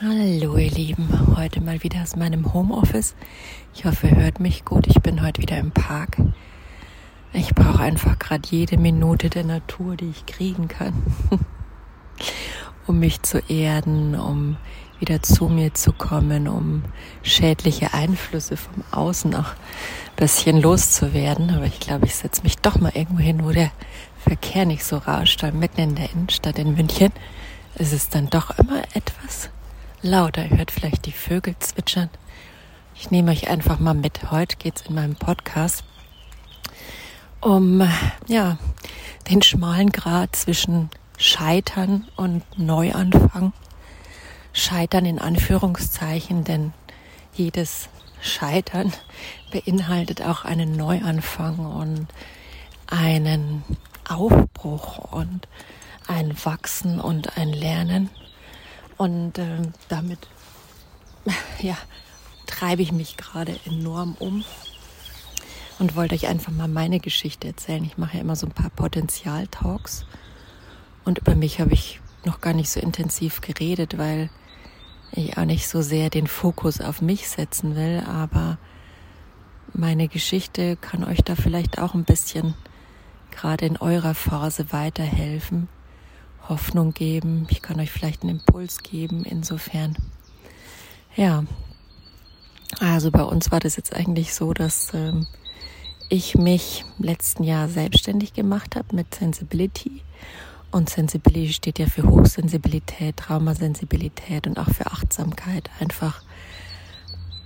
Hallo ihr Lieben, heute mal wieder aus meinem Homeoffice. Ich hoffe, ihr hört mich gut. Ich bin heute wieder im Park. Ich brauche einfach gerade jede Minute der Natur, die ich kriegen kann, um mich zu erden, um wieder zu mir zu kommen, um schädliche Einflüsse vom Außen auch ein bisschen loszuwerden. Aber ich glaube, ich setze mich doch mal irgendwo hin, wo der Verkehr nicht so rauscht, weil mitten in der Innenstadt in München ist es dann doch immer etwas lauter. Ihr hört vielleicht die Vögel zwitschern. Ich nehme euch einfach mal mit. Heute geht es in meinem Podcast um ja, den schmalen Grad zwischen Scheitern und Neuanfang. Scheitern in Anführungszeichen, denn jedes Scheitern beinhaltet auch einen Neuanfang und einen Aufbruch und ein Wachsen und ein Lernen. Und äh, damit ja, treibe ich mich gerade enorm um und wollte euch einfach mal meine Geschichte erzählen. Ich mache ja immer so ein paar Potenzial-Talks und über mich habe ich noch gar nicht so intensiv geredet, weil ich auch nicht so sehr den Fokus auf mich setzen will, aber meine Geschichte kann euch da vielleicht auch ein bisschen gerade in eurer Phase weiterhelfen Hoffnung geben. Ich kann euch vielleicht einen Impuls geben. Insofern, ja. Also bei uns war das jetzt eigentlich so, dass ähm, ich mich letzten Jahr selbstständig gemacht habe mit Sensibility. Und Sensibility steht ja für Hochsensibilität, Traumasensibilität und auch für Achtsamkeit. Einfach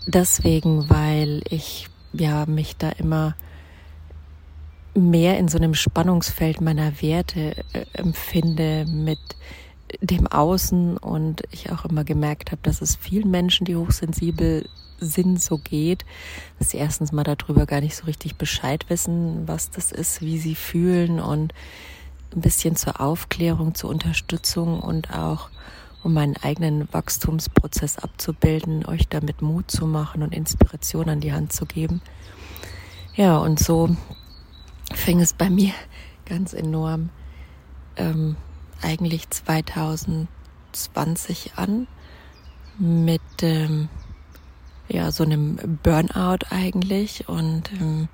deswegen, weil ich ja mich da immer mehr in so einem Spannungsfeld meiner Werte äh, empfinde mit dem Außen und ich auch immer gemerkt habe, dass es vielen Menschen, die hochsensibel sind, so geht, dass sie erstens mal darüber gar nicht so richtig Bescheid wissen, was das ist, wie sie fühlen und ein bisschen zur Aufklärung, zur Unterstützung und auch um meinen eigenen Wachstumsprozess abzubilden, euch damit Mut zu machen und Inspiration an die Hand zu geben. Ja, und so fing es bei mir ganz enorm ähm, eigentlich 2020 an mit ähm, ja so einem Burnout eigentlich und ähm,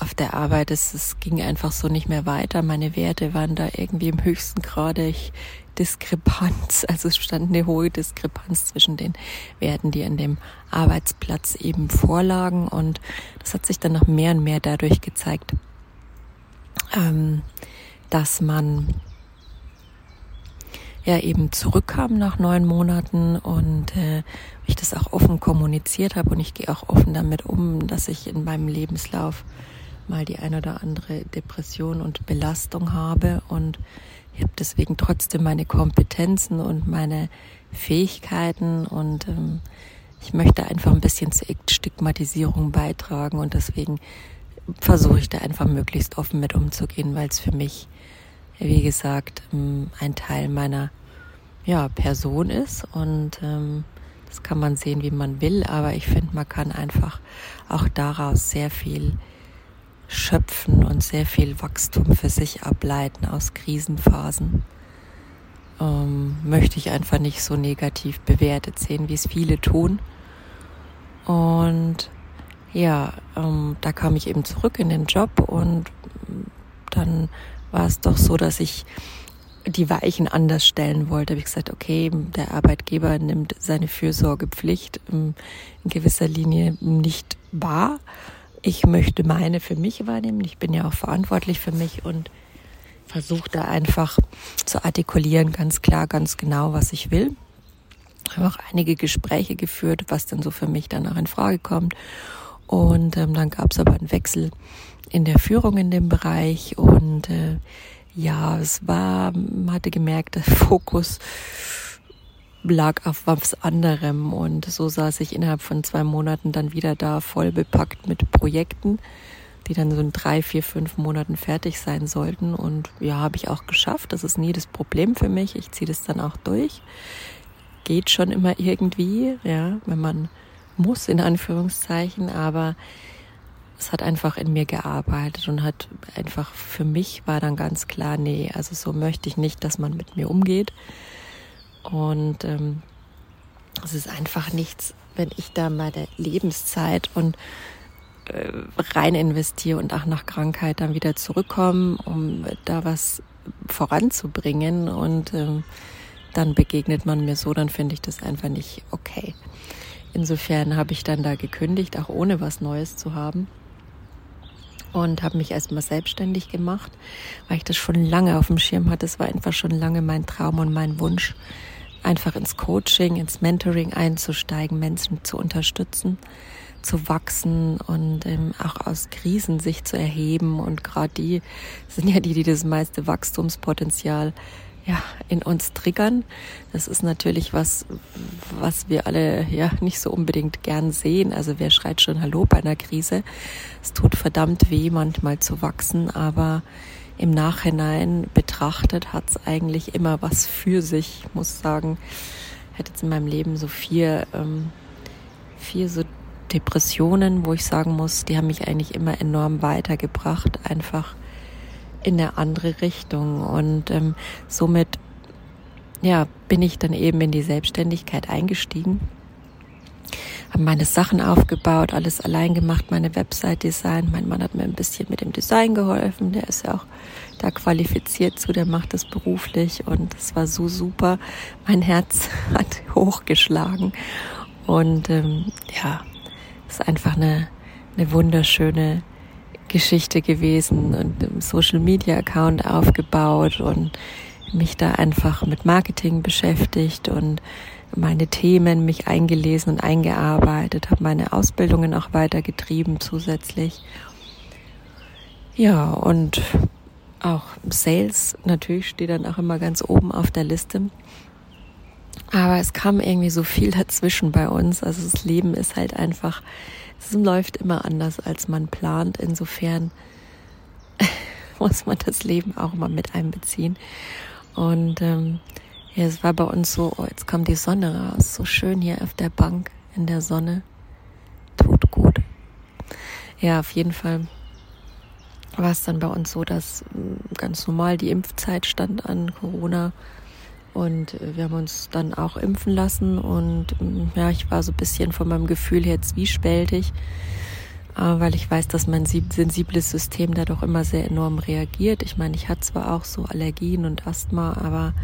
auf der Arbeit es, es ging einfach so nicht mehr weiter. Meine Werte waren da irgendwie im höchsten Grade ich, Diskrepanz, also es stand eine hohe Diskrepanz zwischen den Werten, die an dem Arbeitsplatz eben vorlagen. Und das hat sich dann noch mehr und mehr dadurch gezeigt, ähm, dass man ja eben zurückkam nach neun Monaten. Und äh, ich das auch offen kommuniziert habe und ich gehe auch offen damit um, dass ich in meinem Lebenslauf mal die ein oder andere Depression und Belastung habe. Und ich habe deswegen trotzdem meine Kompetenzen und meine Fähigkeiten und ähm, ich möchte einfach ein bisschen zur Stigmatisierung beitragen und deswegen versuche ich da einfach möglichst offen mit umzugehen, weil es für mich, wie gesagt, ähm, ein Teil meiner ja, Person ist und ähm, das kann man sehen, wie man will, aber ich finde, man kann einfach auch daraus sehr viel schöpfen und sehr viel Wachstum für sich ableiten aus Krisenphasen. Ähm, möchte ich einfach nicht so negativ bewertet sehen, wie es viele tun. Und ja, ähm, da kam ich eben zurück in den Job und dann war es doch so, dass ich die Weichen anders stellen wollte. Habe ich gesagt, okay, der Arbeitgeber nimmt seine Fürsorgepflicht in gewisser Linie nicht wahr ich möchte meine für mich wahrnehmen. Ich bin ja auch verantwortlich für mich und versuche da einfach zu artikulieren, ganz klar, ganz genau, was ich will. Ich habe auch einige Gespräche geführt, was dann so für mich danach in Frage kommt. Und ähm, dann gab es aber einen Wechsel in der Führung in dem Bereich und äh, ja, es war, man hatte gemerkt, der Fokus lag auf was anderem. Und so saß ich innerhalb von zwei Monaten dann wieder da, voll bepackt mit Projekten, die dann so in drei, vier, fünf Monaten fertig sein sollten. Und ja, habe ich auch geschafft. Das ist nie das Problem für mich. Ich ziehe das dann auch durch. Geht schon immer irgendwie, ja, wenn man muss, in Anführungszeichen, aber es hat einfach in mir gearbeitet und hat einfach für mich war dann ganz klar, nee, also so möchte ich nicht, dass man mit mir umgeht. Und ähm, es ist einfach nichts, wenn ich da meine Lebenszeit und äh, rein investiere und auch nach Krankheit dann wieder zurückkomme, um da was voranzubringen und ähm, dann begegnet man mir so, dann finde ich das einfach nicht okay. Insofern habe ich dann da gekündigt, auch ohne was Neues zu haben und habe mich erstmal selbstständig gemacht, weil ich das schon lange auf dem Schirm hatte. Es war einfach schon lange mein Traum und mein Wunsch, einfach ins Coaching, ins Mentoring einzusteigen, Menschen zu unterstützen, zu wachsen und ähm, auch aus Krisen sich zu erheben. Und gerade die sind ja die, die das meiste Wachstumspotenzial ja, in uns triggern. Das ist natürlich was, was wir alle ja nicht so unbedingt gern sehen. Also wer schreit schon Hallo bei einer Krise? Es tut verdammt weh, manchmal zu wachsen, aber im Nachhinein betrachtet hat es eigentlich immer was für sich. Ich muss sagen, ich hatte jetzt in meinem Leben so vier, ähm, vier so Depressionen, wo ich sagen muss, die haben mich eigentlich immer enorm weitergebracht, einfach in eine andere Richtung. Und ähm, somit ja, bin ich dann eben in die Selbstständigkeit eingestiegen, habe meine Sachen aufgebaut, alles allein gemacht, meine Website design. Mein Mann hat mir ein bisschen mit dem Design geholfen, der ist ja auch da qualifiziert zu, der macht das beruflich und es war so super. Mein Herz hat hochgeschlagen und ähm, ja, ist einfach eine, eine wunderschöne Geschichte gewesen und einen Social Media Account aufgebaut und mich da einfach mit Marketing beschäftigt und meine Themen mich eingelesen und eingearbeitet, habe meine Ausbildungen auch weitergetrieben zusätzlich. Ja, und auch Sales natürlich steht dann auch immer ganz oben auf der Liste. Aber es kam irgendwie so viel dazwischen bei uns. Also das Leben ist halt einfach es läuft immer anders, als man plant. Insofern muss man das Leben auch mal mit einbeziehen. Und ähm, ja, es war bei uns so, oh, jetzt kommt die Sonne raus, so schön hier auf der Bank in der Sonne. Tut gut. Ja, auf jeden Fall war es dann bei uns so, dass mm, ganz normal die Impfzeit stand an Corona und äh, wir haben uns dann auch impfen lassen und ähm, ja, ich war so ein bisschen von meinem Gefühl her zwiespältig, äh, weil ich weiß, dass mein sensibles System da doch immer sehr enorm reagiert. Ich meine, ich hatte zwar auch so Allergien und Asthma, aber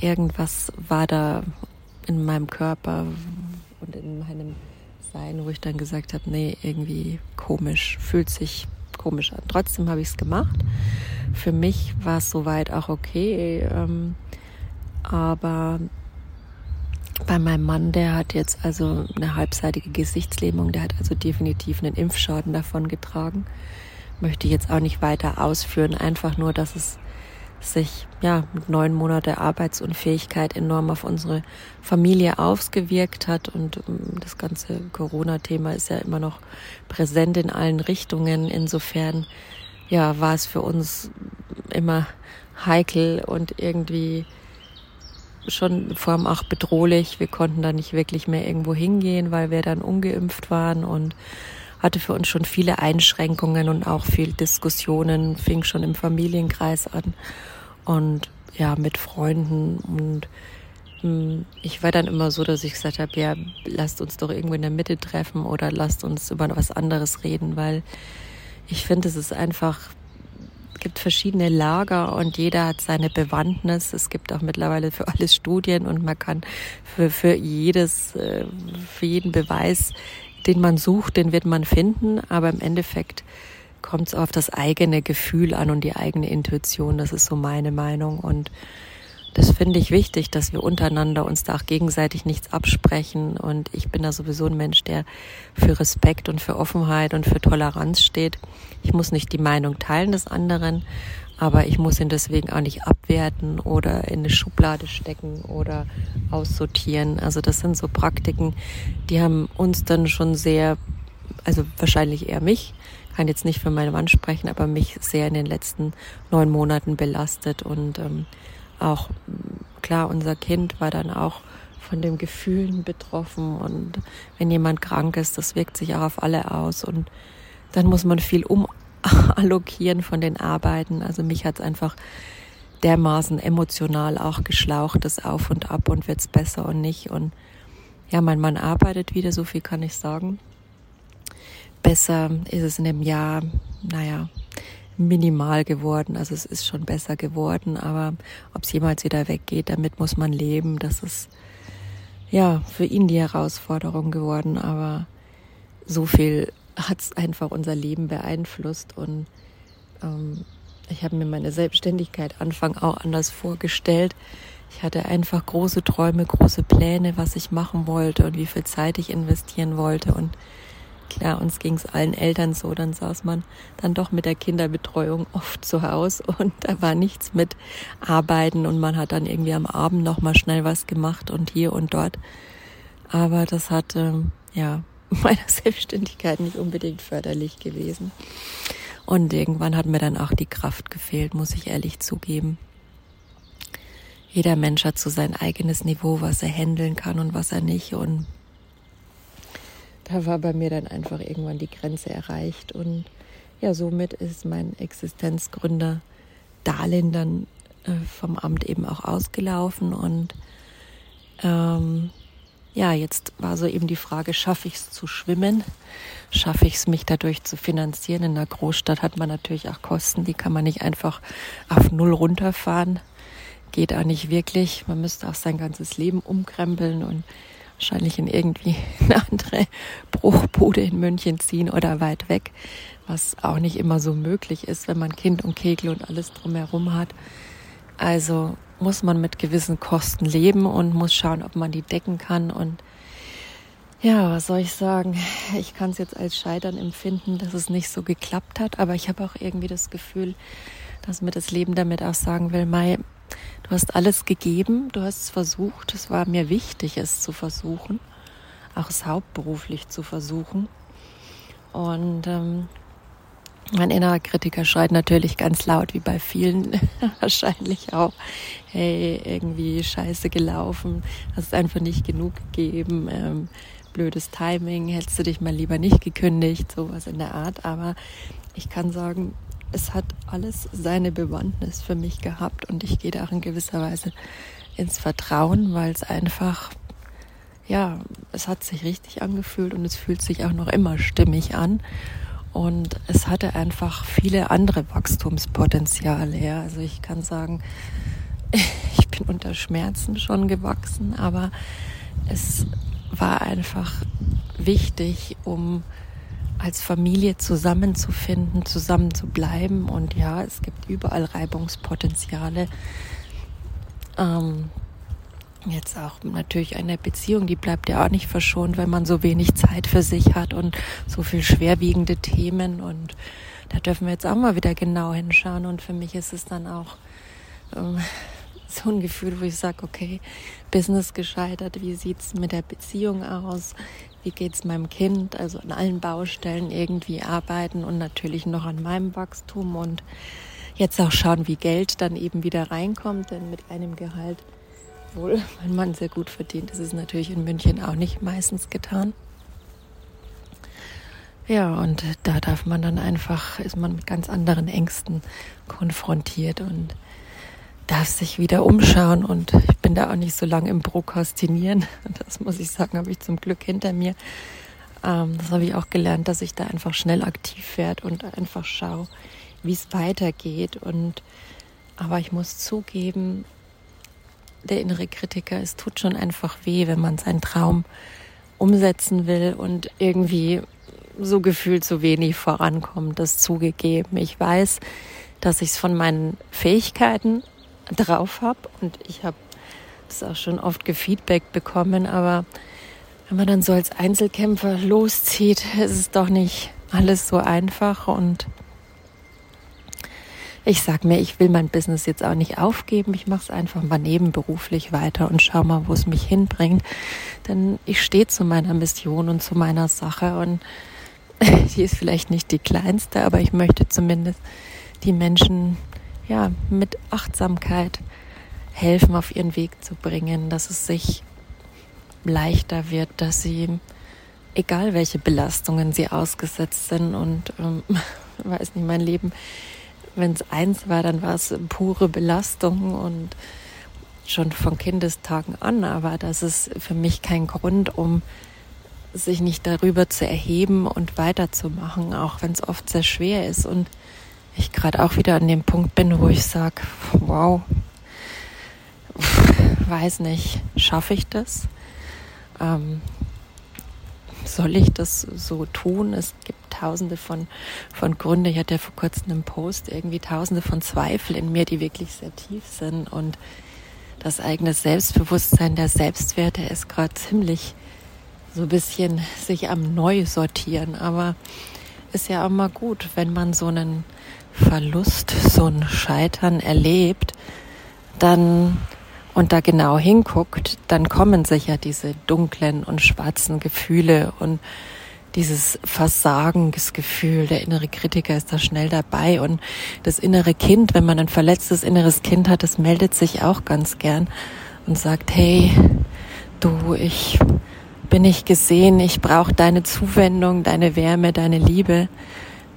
irgendwas war da in meinem Körper und in meinem Sein, wo ich dann gesagt habe, nee, irgendwie komisch, fühlt sich komisch an. Trotzdem habe ich es gemacht. Für mich war es soweit auch okay. Ähm, aber bei meinem Mann, der hat jetzt also eine halbseitige Gesichtslähmung, der hat also definitiv einen Impfschaden davon getragen. Möchte ich jetzt auch nicht weiter ausführen, einfach nur, dass es sich ja mit neun Monaten Arbeitsunfähigkeit enorm auf unsere Familie ausgewirkt hat und ähm, das ganze Corona-Thema ist ja immer noch präsent in allen Richtungen. Insofern ja war es für uns immer heikel und irgendwie schon vor allem auch bedrohlich. Wir konnten da nicht wirklich mehr irgendwo hingehen, weil wir dann ungeimpft waren und hatte für uns schon viele Einschränkungen und auch viel Diskussionen, fing schon im Familienkreis an und ja, mit Freunden und hm, ich war dann immer so, dass ich gesagt habe, ja, lasst uns doch irgendwo in der Mitte treffen oder lasst uns über was anderes reden, weil ich finde, es ist einfach gibt verschiedene Lager und jeder hat seine Bewandtnis. Es gibt auch mittlerweile für alles Studien und man kann für, für jedes, äh, für jeden Beweis, den man sucht, den wird man finden. Aber im Endeffekt kommt es auf das eigene Gefühl an und die eigene Intuition. Das ist so meine Meinung und das finde ich wichtig, dass wir untereinander uns da auch gegenseitig nichts absprechen. Und ich bin da sowieso ein Mensch, der für Respekt und für Offenheit und für Toleranz steht. Ich muss nicht die Meinung teilen des anderen, aber ich muss ihn deswegen auch nicht abwerten oder in eine Schublade stecken oder aussortieren. Also das sind so Praktiken, die haben uns dann schon sehr, also wahrscheinlich eher mich, kann jetzt nicht für meinen Mann sprechen, aber mich sehr in den letzten neun Monaten belastet und ähm, auch klar, unser Kind war dann auch von den Gefühlen betroffen und wenn jemand krank ist, das wirkt sich auch auf alle aus und dann muss man viel umallokieren von den Arbeiten. Also mich hat es einfach dermaßen emotional auch geschlaucht, das auf und ab und wird's besser und nicht. Und ja, mein Mann arbeitet wieder, so viel kann ich sagen. Besser ist es in dem Jahr, naja, minimal geworden. Also es ist schon besser geworden, aber ob es jemals wieder weggeht, damit muss man leben. Das ist ja für ihn die Herausforderung geworden, aber so viel hat es einfach unser Leben beeinflusst und ähm, ich habe mir meine Selbstständigkeit Anfang auch anders vorgestellt. Ich hatte einfach große Träume, große Pläne, was ich machen wollte und wie viel Zeit ich investieren wollte. Und klar, uns ging es allen Eltern so, dann saß man dann doch mit der Kinderbetreuung oft zu Hause und da war nichts mit Arbeiten und man hat dann irgendwie am Abend noch mal schnell was gemacht und hier und dort. Aber das hat ähm, ja meiner Selbstständigkeit nicht unbedingt förderlich gewesen. Und irgendwann hat mir dann auch die Kraft gefehlt, muss ich ehrlich zugeben. Jeder Mensch hat so sein eigenes Niveau, was er handeln kann und was er nicht. Und da war bei mir dann einfach irgendwann die Grenze erreicht. Und ja, somit ist mein Existenzgründer Darlehen dann äh, vom Amt eben auch ausgelaufen. Und ähm, ja, jetzt war so eben die Frage, schaffe ich es zu schwimmen? Schaffe ich es, mich dadurch zu finanzieren? In einer Großstadt hat man natürlich auch Kosten, die kann man nicht einfach auf Null runterfahren. Geht auch nicht wirklich. Man müsste auch sein ganzes Leben umkrempeln und wahrscheinlich in irgendwie eine andere Bruchbude in München ziehen oder weit weg, was auch nicht immer so möglich ist, wenn man Kind und Kegel und alles drumherum hat. Also muss man mit gewissen Kosten leben und muss schauen, ob man die decken kann. Und ja, was soll ich sagen? Ich kann es jetzt als Scheitern empfinden, dass es nicht so geklappt hat, aber ich habe auch irgendwie das Gefühl, dass mir das Leben damit auch sagen will, Mai, du hast alles gegeben, du hast es versucht, es war mir wichtig, es zu versuchen, auch es hauptberuflich zu versuchen. Und ähm, mein innerer Kritiker schreit natürlich ganz laut, wie bei vielen wahrscheinlich auch. Hey, irgendwie scheiße gelaufen, hast einfach nicht genug gegeben, ähm, blödes Timing, hättest du dich mal lieber nicht gekündigt, sowas in der Art. Aber ich kann sagen, es hat alles seine Bewandtnis für mich gehabt und ich gehe da in gewisser Weise ins Vertrauen, weil es einfach, ja, es hat sich richtig angefühlt und es fühlt sich auch noch immer stimmig an. Und es hatte einfach viele andere Wachstumspotenziale. Ja. Also ich kann sagen, ich bin unter Schmerzen schon gewachsen, aber es war einfach wichtig, um als Familie zusammenzufinden, zusammen zu bleiben. Und ja, es gibt überall Reibungspotenziale. Ähm, Jetzt auch natürlich eine Beziehung, die bleibt ja auch nicht verschont, wenn man so wenig Zeit für sich hat und so viel schwerwiegende Themen. Und da dürfen wir jetzt auch mal wieder genau hinschauen. Und für mich ist es dann auch ähm, so ein Gefühl, wo ich sage, okay, Business gescheitert, wie sieht's mit der Beziehung aus? Wie geht's meinem Kind? Also an allen Baustellen irgendwie arbeiten und natürlich noch an meinem Wachstum und jetzt auch schauen, wie Geld dann eben wieder reinkommt, denn mit einem Gehalt obwohl mein Mann sehr gut verdient. Das ist natürlich in München auch nicht meistens getan. Ja, und da darf man dann einfach, ist man mit ganz anderen Ängsten konfrontiert und darf sich wieder umschauen. Und ich bin da auch nicht so lange im Prokrastinieren. Das muss ich sagen, habe ich zum Glück hinter mir. Ähm, das habe ich auch gelernt, dass ich da einfach schnell aktiv werde und einfach schaue, wie es weitergeht. Und aber ich muss zugeben, der innere Kritiker. Es tut schon einfach weh, wenn man seinen Traum umsetzen will und irgendwie so gefühlt so wenig vorankommt, das zugegeben. Ich weiß, dass ich es von meinen Fähigkeiten drauf habe und ich habe das auch schon oft gefeedback bekommen, aber wenn man dann so als Einzelkämpfer loszieht, ist es doch nicht alles so einfach und ich sag mir, ich will mein Business jetzt auch nicht aufgeben. Ich mache es einfach mal nebenberuflich weiter und schau mal, wo es mich hinbringt. Denn ich stehe zu meiner Mission und zu meiner Sache und die ist vielleicht nicht die kleinste, aber ich möchte zumindest die Menschen ja mit Achtsamkeit helfen, auf ihren Weg zu bringen, dass es sich leichter wird, dass sie egal welche Belastungen sie ausgesetzt sind und ähm, weiß nicht, mein Leben wenn es eins war, dann war es pure Belastung und schon von Kindestagen an, aber das ist für mich kein Grund, um sich nicht darüber zu erheben und weiterzumachen, auch wenn es oft sehr schwer ist. Und ich gerade auch wieder an dem Punkt bin, wo ich sage, wow, weiß nicht, schaffe ich das? Ähm, soll ich das so tun? Es gibt tausende von, von Gründen. Ich hatte ja vor kurzem einen Post, irgendwie tausende von Zweifeln in mir, die wirklich sehr tief sind. Und das eigene Selbstbewusstsein, der Selbstwert, der ist gerade ziemlich so ein bisschen sich am Neu sortieren. Aber ist ja auch mal gut, wenn man so einen Verlust, so ein Scheitern erlebt, dann und da genau hinguckt, dann kommen sicher diese dunklen und schwarzen Gefühle und dieses Versagensgefühl, der innere Kritiker ist da schnell dabei und das innere Kind, wenn man ein verletztes inneres Kind hat, das meldet sich auch ganz gern und sagt, hey, du, ich bin nicht gesehen, ich brauche deine Zuwendung, deine Wärme, deine Liebe.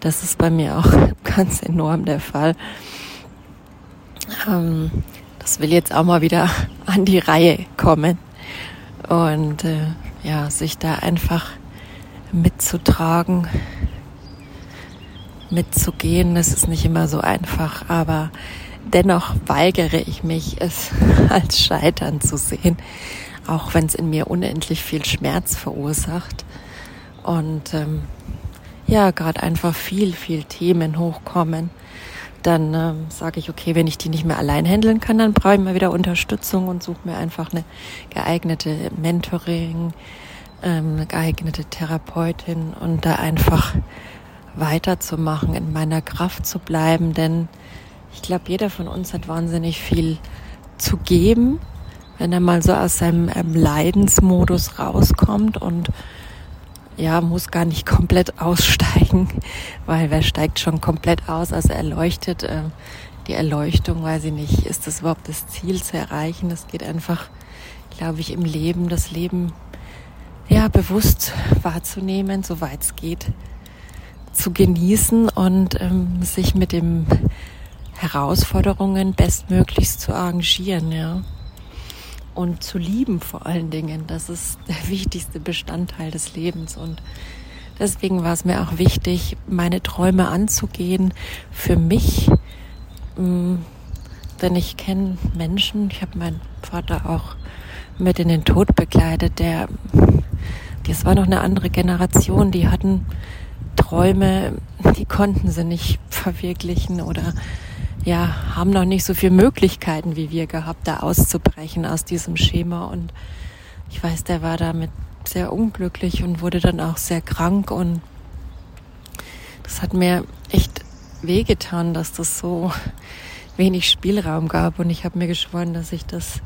Das ist bei mir auch ganz enorm der Fall. Ähm, das will jetzt auch mal wieder an die Reihe kommen und äh, ja, sich da einfach mitzutragen, mitzugehen. Das ist nicht immer so einfach, aber dennoch weigere ich mich, es als Scheitern zu sehen, auch wenn es in mir unendlich viel Schmerz verursacht und ähm, ja, gerade einfach viel, viel Themen hochkommen. Dann ähm, sage ich, okay, wenn ich die nicht mehr allein handeln kann, dann brauche ich mal wieder Unterstützung und suche mir einfach eine geeignete Mentoring, ähm, eine geeignete Therapeutin und da einfach weiterzumachen, in meiner Kraft zu bleiben, denn ich glaube, jeder von uns hat wahnsinnig viel zu geben, wenn er mal so aus seinem ähm, Leidensmodus rauskommt und ja, muss gar nicht komplett aussteigen, weil wer steigt schon komplett aus, also erleuchtet. Äh, die Erleuchtung, weiß ich nicht, ist das überhaupt das Ziel zu erreichen? Das geht einfach, glaube ich, im Leben, das Leben ja bewusst wahrzunehmen, soweit es geht, zu genießen und ähm, sich mit den Herausforderungen bestmöglichst zu arrangieren, ja und zu lieben vor allen Dingen. Das ist der wichtigste Bestandteil des Lebens und deswegen war es mir auch wichtig, meine Träume anzugehen für mich. Mm, denn ich kenne Menschen, ich habe meinen Vater auch mit in den Tod begleitet, der, das war noch eine andere Generation, die hatten Träume, die konnten sie nicht verwirklichen oder ja, haben noch nicht so viele Möglichkeiten wie wir gehabt, da auszubrechen aus diesem Schema. Und ich weiß, der war damit sehr unglücklich und wurde dann auch sehr krank. Und das hat mir echt wehgetan, dass das so wenig Spielraum gab. Und ich habe mir geschworen, dass ich das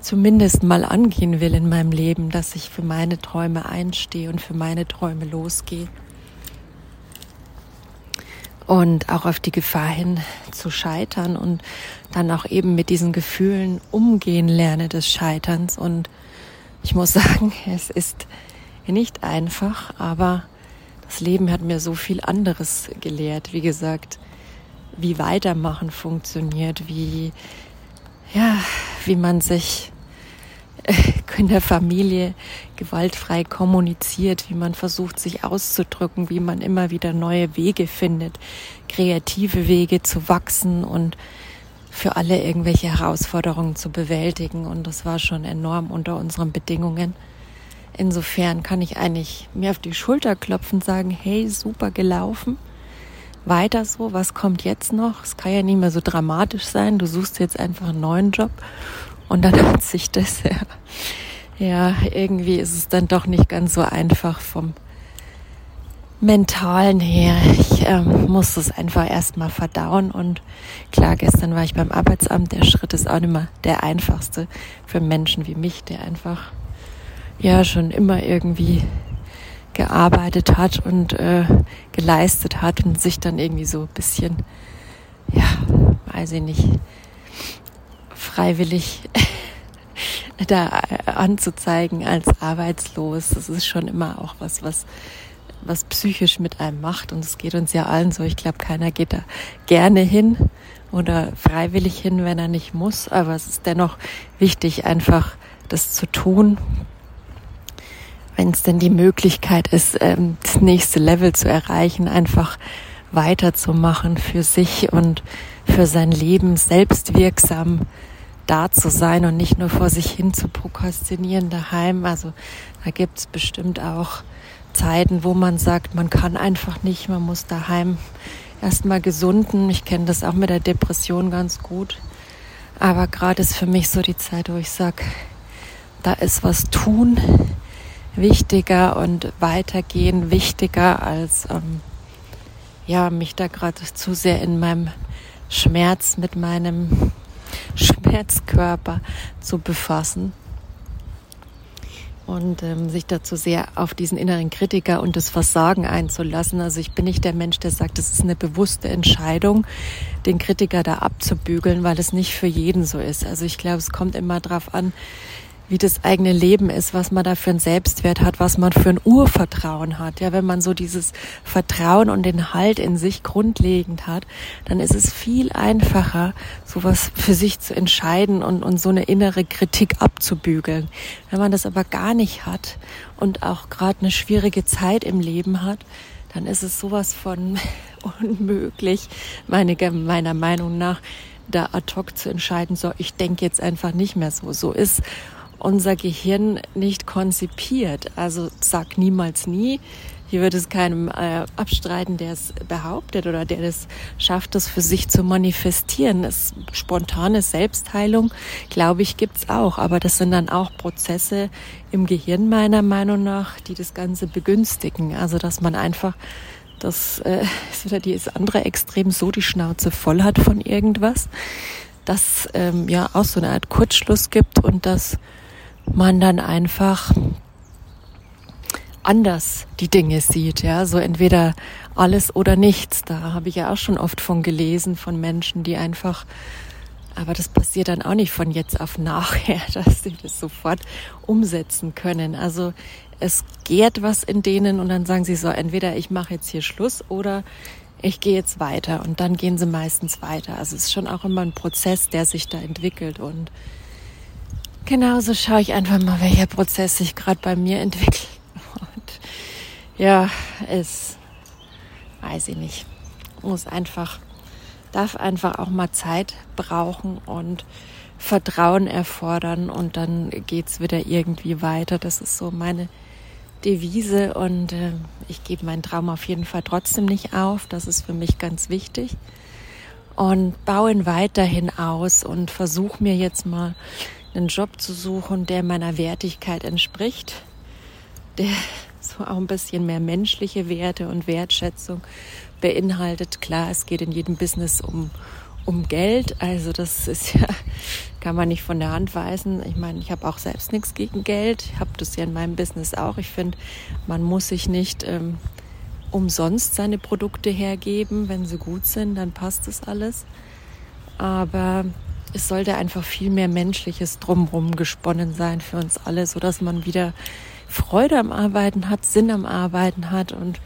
zumindest mal angehen will in meinem Leben, dass ich für meine Träume einstehe und für meine Träume losgehe und auch auf die Gefahr hin zu scheitern und dann auch eben mit diesen Gefühlen umgehen lerne des Scheiterns. Und ich muss sagen, es ist nicht einfach, aber das Leben hat mir so viel anderes gelehrt. Wie gesagt, wie weitermachen funktioniert, wie, ja, wie man sich in der Familie gewaltfrei kommuniziert, wie man versucht, sich auszudrücken, wie man immer wieder neue Wege findet, kreative Wege zu wachsen und für alle irgendwelche Herausforderungen zu bewältigen. Und das war schon enorm unter unseren Bedingungen. Insofern kann ich eigentlich mir auf die Schulter klopfen und sagen, hey, super gelaufen. Weiter so, was kommt jetzt noch? Es kann ja nicht mehr so dramatisch sein. Du suchst jetzt einfach einen neuen Job und dann hat sich das ja, ja, irgendwie ist es dann doch nicht ganz so einfach vom mentalen her. Ich ähm, muss es einfach erstmal verdauen und klar, gestern war ich beim Arbeitsamt. Der Schritt ist auch nicht mehr der einfachste für Menschen wie mich, der einfach ja schon immer irgendwie gearbeitet hat und äh, geleistet hat und sich dann irgendwie so ein bisschen, ja, weiß ich nicht, freiwillig da anzuzeigen als arbeitslos. Das ist schon immer auch was, was was psychisch mit einem macht. Und es geht uns ja allen so. Ich glaube, keiner geht da gerne hin oder freiwillig hin, wenn er nicht muss. Aber es ist dennoch wichtig, einfach das zu tun, wenn es denn die Möglichkeit ist, ähm, das nächste Level zu erreichen, einfach weiterzumachen für sich und für sein Leben selbstwirksam da zu sein und nicht nur vor sich hin zu prokrastinieren daheim. Also da gibt's bestimmt auch Zeiten, wo man sagt, man kann einfach nicht, man muss daheim erstmal gesunden. Ich kenne das auch mit der Depression ganz gut. Aber gerade ist für mich so die Zeit, wo ich sage, da ist was tun wichtiger und weitergehen wichtiger als ähm, ja mich da gerade zu sehr in meinem Schmerz mit meinem Schmerzkörper zu befassen und ähm, sich dazu sehr auf diesen inneren Kritiker und das Versagen einzulassen. Also ich bin nicht der Mensch, der sagt, es ist eine bewusste Entscheidung, den Kritiker da abzubügeln, weil es nicht für jeden so ist. Also ich glaube, es kommt immer darauf an, wie das eigene Leben ist, was man da für einen Selbstwert hat, was man für ein Urvertrauen hat. Ja, wenn man so dieses Vertrauen und den Halt in sich grundlegend hat, dann ist es viel einfacher, sowas für sich zu entscheiden und, und so eine innere Kritik abzubügeln. Wenn man das aber gar nicht hat und auch gerade eine schwierige Zeit im Leben hat, dann ist es sowas von unmöglich, meine, meiner Meinung nach, da ad hoc zu entscheiden, so, ich denke jetzt einfach nicht mehr so. So ist unser Gehirn nicht konzipiert. Also sag niemals nie. Hier wird es keinem äh, abstreiten, der es behauptet oder der es schafft, das für sich zu manifestieren. Das spontane Selbstheilung, glaube ich, gibt's auch. Aber das sind dann auch Prozesse im Gehirn meiner Meinung nach, die das Ganze begünstigen. Also dass man einfach das äh, ist wieder dieses andere Extrem so die Schnauze voll hat von irgendwas, dass ähm, ja auch so eine Art Kurzschluss gibt und das man dann einfach anders die Dinge sieht, ja, so entweder alles oder nichts. Da habe ich ja auch schon oft von gelesen von Menschen, die einfach, aber das passiert dann auch nicht von jetzt auf nachher, dass sie das sofort umsetzen können. Also es gärt was in denen und dann sagen sie so, entweder ich mache jetzt hier Schluss oder ich gehe jetzt weiter und dann gehen sie meistens weiter. Also es ist schon auch immer ein Prozess, der sich da entwickelt und Genauso schaue ich einfach mal, welcher Prozess sich gerade bei mir entwickelt. Und ja, es weiß ich nicht. Muss einfach, darf einfach auch mal Zeit brauchen und Vertrauen erfordern und dann geht's wieder irgendwie weiter. Das ist so meine Devise und äh, ich gebe meinen Traum auf jeden Fall trotzdem nicht auf. Das ist für mich ganz wichtig und baue ihn weiterhin aus und versuche mir jetzt mal einen Job zu suchen, der meiner Wertigkeit entspricht, der so auch ein bisschen mehr menschliche Werte und Wertschätzung beinhaltet. Klar, es geht in jedem Business um, um Geld, also das ist ja, kann man nicht von der Hand weisen. Ich meine, ich habe auch selbst nichts gegen Geld, ich habe das ja in meinem Business auch. Ich finde, man muss sich nicht ähm, umsonst seine Produkte hergeben. Wenn sie gut sind, dann passt das alles. Aber es sollte einfach viel mehr Menschliches drumherum gesponnen sein für uns alle, so dass man wieder Freude am Arbeiten hat, Sinn am Arbeiten hat und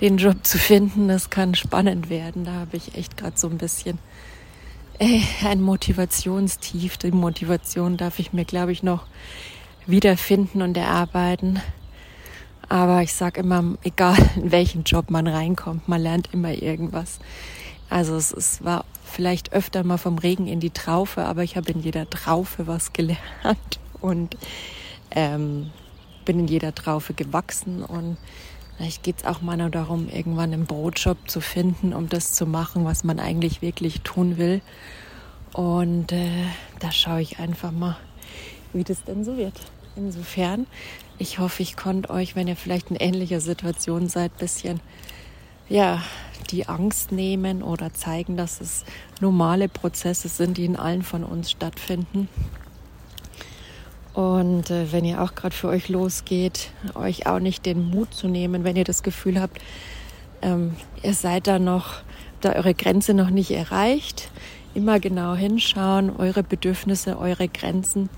den Job zu finden, das kann spannend werden. Da habe ich echt gerade so ein bisschen äh, ein Motivationstief. Die Motivation darf ich mir, glaube ich, noch wiederfinden und erarbeiten. Aber ich sage immer, egal in welchen Job man reinkommt, man lernt immer irgendwas. Also es, es war vielleicht öfter mal vom Regen in die Traufe, aber ich habe in jeder Traufe was gelernt und ähm, bin in jeder Traufe gewachsen und vielleicht geht es auch mal nur darum, irgendwann einen Brotjob zu finden, um das zu machen, was man eigentlich wirklich tun will. Und äh, da schaue ich einfach mal, wie das denn so wird. Insofern, ich hoffe, ich konnte euch, wenn ihr vielleicht in ähnlicher Situation seid, bisschen ja, die Angst nehmen oder zeigen, dass es normale Prozesse sind, die in allen von uns stattfinden. Und äh, wenn ihr auch gerade für euch losgeht, euch auch nicht den Mut zu nehmen, wenn ihr das Gefühl habt, ähm, ihr seid da noch, da eure Grenze noch nicht erreicht, immer genau hinschauen, eure Bedürfnisse, eure Grenzen,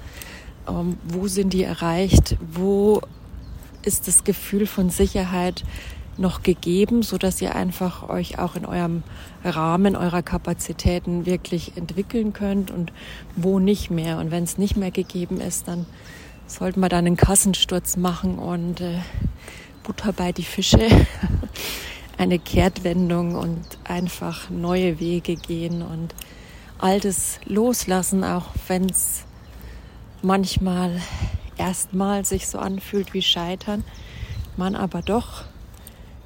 ähm, wo sind die erreicht, wo ist das Gefühl von Sicherheit noch gegeben, so dass ihr einfach euch auch in eurem Rahmen eurer Kapazitäten wirklich entwickeln könnt und wo nicht mehr. Und wenn es nicht mehr gegeben ist, dann sollten wir dann einen Kassensturz machen und äh, Butter bei die Fische, eine Kehrtwendung und einfach neue Wege gehen und Altes loslassen, auch wenn es manchmal erstmal sich so anfühlt wie Scheitern, man aber doch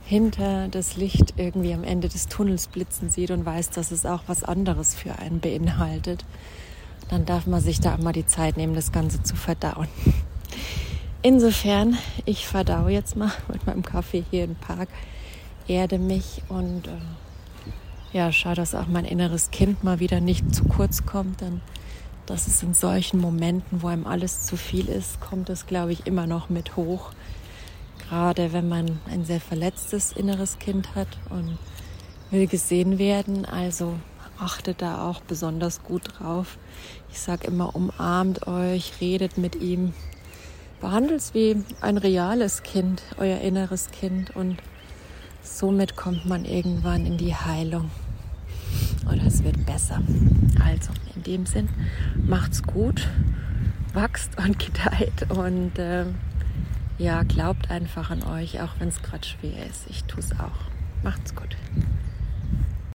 hinter das Licht irgendwie am Ende des Tunnels blitzen sieht und weiß, dass es auch was anderes für einen beinhaltet, dann darf man sich da mal die Zeit nehmen, das Ganze zu verdauen. Insofern, ich verdaue jetzt mal mit meinem Kaffee hier im Park, erde mich und äh, ja, schau, dass auch mein inneres Kind mal wieder nicht zu kurz kommt, denn das ist in solchen Momenten, wo einem alles zu viel ist, kommt es, glaube ich, immer noch mit hoch gerade wenn man ein sehr verletztes inneres Kind hat und will gesehen werden. Also achtet da auch besonders gut drauf. Ich sage immer, umarmt euch, redet mit ihm, behandelt es wie ein reales Kind, euer inneres Kind und somit kommt man irgendwann in die Heilung oder es wird besser. Also in dem Sinn, macht's gut, wachst und gedeiht und äh, ja, glaubt einfach an euch, auch wenn es gerade schwer ist. Ich tue es auch. Macht's gut.